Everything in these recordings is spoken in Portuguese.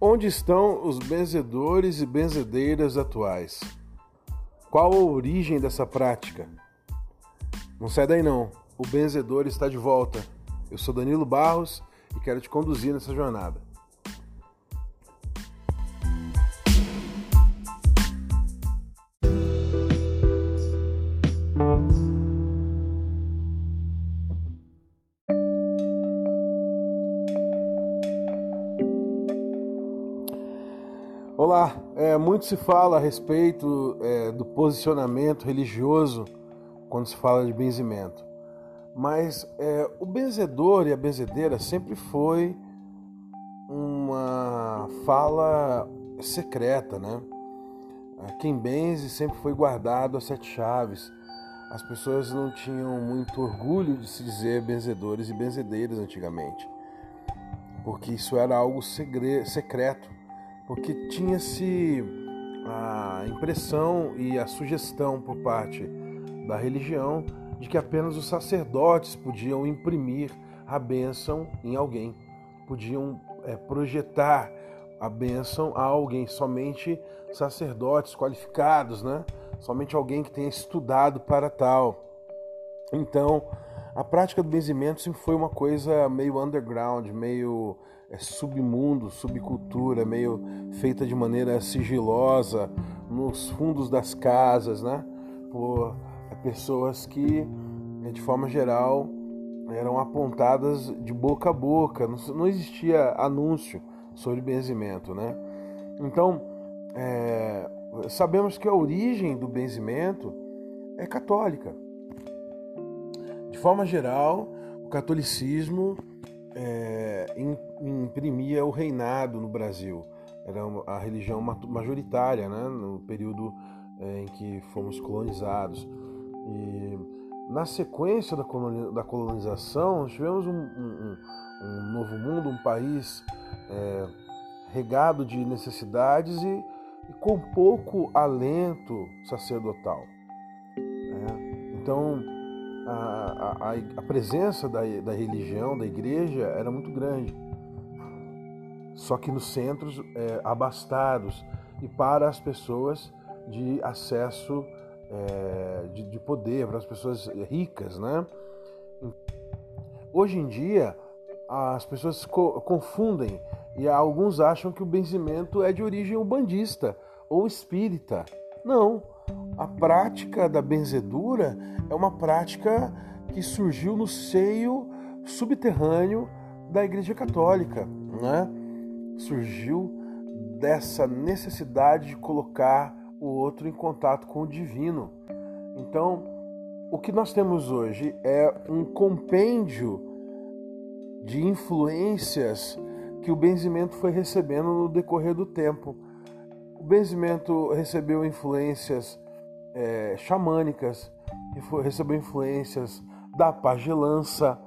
Onde estão os benzedores e benzedeiras atuais? Qual a origem dessa prática? Não sai daí não, o benzedor está de volta. Eu sou Danilo Barros e quero te conduzir nessa jornada. Olá, é, muito se fala a respeito é, do posicionamento religioso quando se fala de benzimento, mas é, o benzedor e a benzedeira sempre foi uma fala secreta, né? Quem benze sempre foi guardado a sete chaves. As pessoas não tinham muito orgulho de se dizer benzedores e benzedeiras antigamente, porque isso era algo secreto porque tinha-se a impressão e a sugestão por parte da religião de que apenas os sacerdotes podiam imprimir a bênção em alguém, podiam é, projetar a bênção a alguém, somente sacerdotes qualificados, né? Somente alguém que tenha estudado para tal. Então, a prática do benzimento sempre foi uma coisa meio underground, meio é, submundo, subcultura, meio feita de maneira sigilosa, nos fundos das casas, né? Por é, pessoas que, é, de forma geral, eram apontadas de boca a boca, não existia anúncio sobre benzimento, né? Então, é, sabemos que a origem do benzimento é católica. De forma geral, o catolicismo é, imprimia o reinado no Brasil. Era a religião majoritária né, no período é, em que fomos colonizados. E na sequência da colonização, tivemos um, um, um novo mundo, um país é, regado de necessidades e, e, com pouco alento sacerdotal. Né? Então, a, a, a presença da, da religião, da igreja, era muito grande. Só que nos centros é, abastados e para as pessoas de acesso é, de, de, poder, para as pessoas ricas, né? Hoje em dia, as pessoas co confundem e alguns acham que o benzimento é de origem ubandista ou espírita. Não, a prática da benzedura é uma prática que surgiu no seio subterrâneo da Igreja Católica, né? Surgiu dessa necessidade de colocar o outro em contato com o divino. Então, o que nós temos hoje é um compêndio de influências que o benzimento foi recebendo no decorrer do tempo. O benzimento recebeu influências é, xamânicas, recebeu influências da pagelança,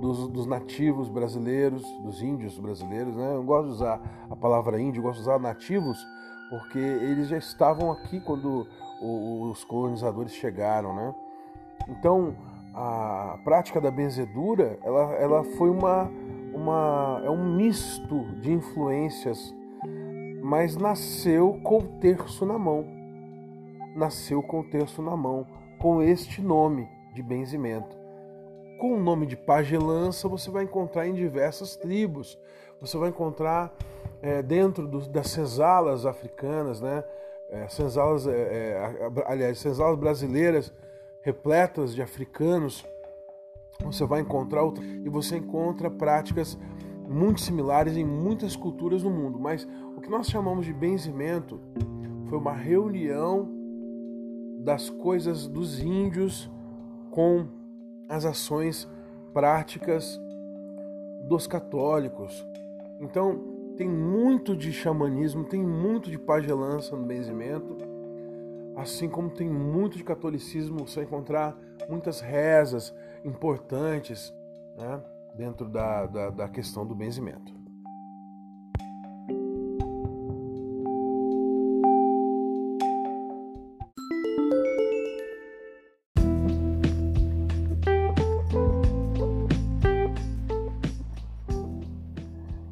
dos, dos, nativos brasileiros, dos índios brasileiros, né? Eu gosto de usar a palavra índio, gosto de usar nativos, porque eles já estavam aqui quando os colonizadores chegaram, né? Então, a prática da benzedura, ela, ela foi uma, uma, é um misto de influências, mas nasceu com o terço na mão nasceu com o terço na mão, com este nome de benzimento. Com o nome de pagelança você vai encontrar em diversas tribos. Você vai encontrar é, dentro do, das senzalas africanas, né? É, senzalas, é, aliás, senzalas brasileiras repletas de africanos. Você vai encontrar e você encontra práticas muito similares em muitas culturas no mundo. Mas o que nós chamamos de benzimento foi uma reunião das coisas dos índios com as ações práticas dos católicos. Então, tem muito de xamanismo, tem muito de pagelança no benzimento, assim como tem muito de catolicismo. Você encontrar muitas rezas importantes né, dentro da, da, da questão do benzimento.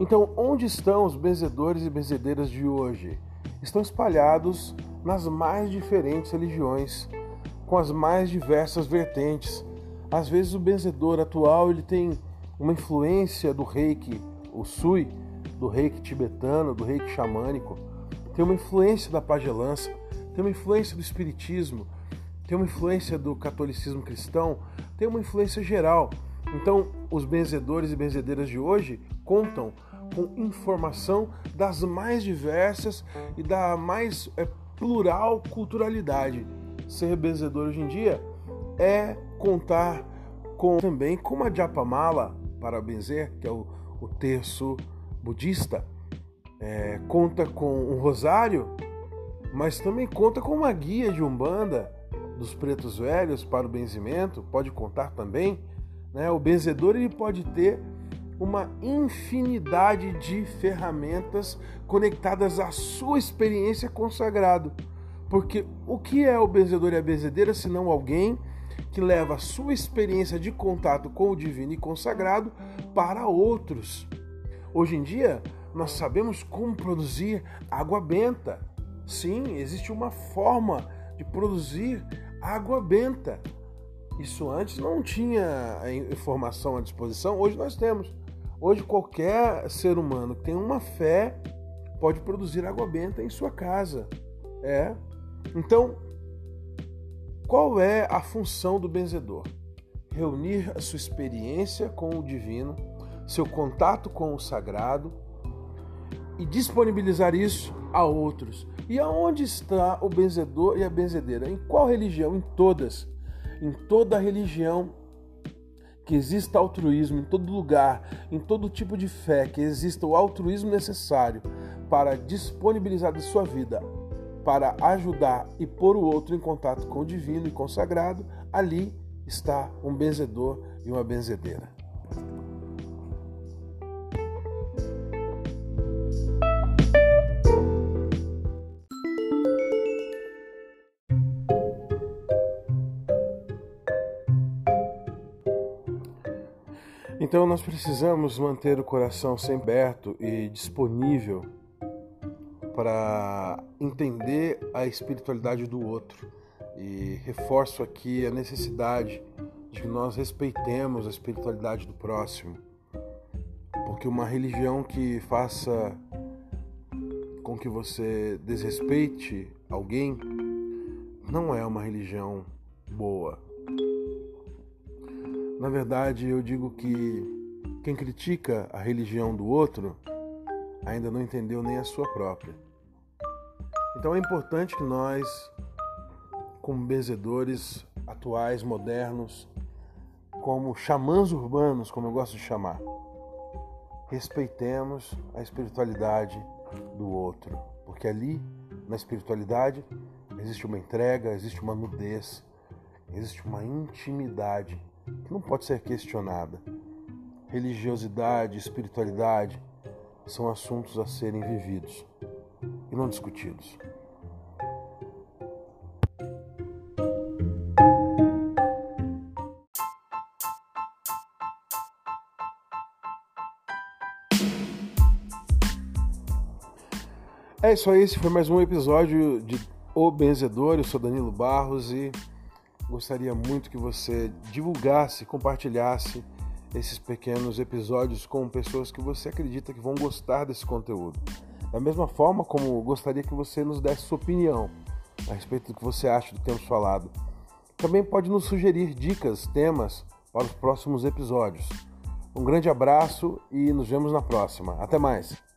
Então, onde estão os benzedores e benzedeiras de hoje? Estão espalhados nas mais diferentes religiões, com as mais diversas vertentes. Às vezes o benzedor atual ele tem uma influência do reiki, o sui, do reiki tibetano, do reiki xamânico, tem uma influência da pagelança, tem uma influência do espiritismo, tem uma influência do catolicismo cristão, tem uma influência geral. Então, os benzedores e benzedeiras de hoje contam com informação das mais diversas e da mais é, plural culturalidade. Ser benzedor hoje em dia é contar com também com a Japamala para benzer, que é o, o terço budista, é, conta com um rosário, mas também conta com uma guia de umbanda dos pretos velhos para o benzimento, pode contar também. Né? O benzedor ele pode ter uma infinidade de ferramentas conectadas à sua experiência consagrado. Porque o que é o benzedor e a benzedeira senão alguém que leva a sua experiência de contato com o divino e consagrado para outros? Hoje em dia, nós sabemos como produzir água benta. Sim, existe uma forma de produzir água benta. Isso antes não tinha informação à disposição, hoje nós temos. Hoje qualquer ser humano que tem uma fé pode produzir água benta em sua casa. É. Então, qual é a função do benzedor? Reunir a sua experiência com o divino, seu contato com o sagrado e disponibilizar isso a outros. E aonde está o benzedor e a benzedeira? Em qual religião? Em todas. Em toda religião que exista altruísmo em todo lugar, em todo tipo de fé, que exista o altruísmo necessário para disponibilizar de sua vida para ajudar e pôr o outro em contato com o divino e consagrado, ali está um benzedor e uma benzedeira. Então nós precisamos manter o coração sempre aberto e disponível para entender a espiritualidade do outro. E reforço aqui a necessidade de que nós respeitemos a espiritualidade do próximo. Porque uma religião que faça com que você desrespeite alguém não é uma religião boa na verdade, eu digo que quem critica a religião do outro ainda não entendeu nem a sua própria. Então é importante que nós, como benzedores atuais, modernos, como xamãs urbanos, como eu gosto de chamar, respeitemos a espiritualidade do outro, porque ali, na espiritualidade, existe uma entrega, existe uma nudez, existe uma intimidade que não pode ser questionada. Religiosidade, espiritualidade são assuntos a serem vividos e não discutidos. É isso aí, esse foi mais um episódio de O Benzedor. Eu sou Danilo Barros e gostaria muito que você divulgasse, compartilhasse esses pequenos episódios com pessoas que você acredita que vão gostar desse conteúdo. Da mesma forma como gostaria que você nos desse sua opinião a respeito do que você acha do que temos falado. Também pode nos sugerir dicas, temas para os próximos episódios. Um grande abraço e nos vemos na próxima. Até mais!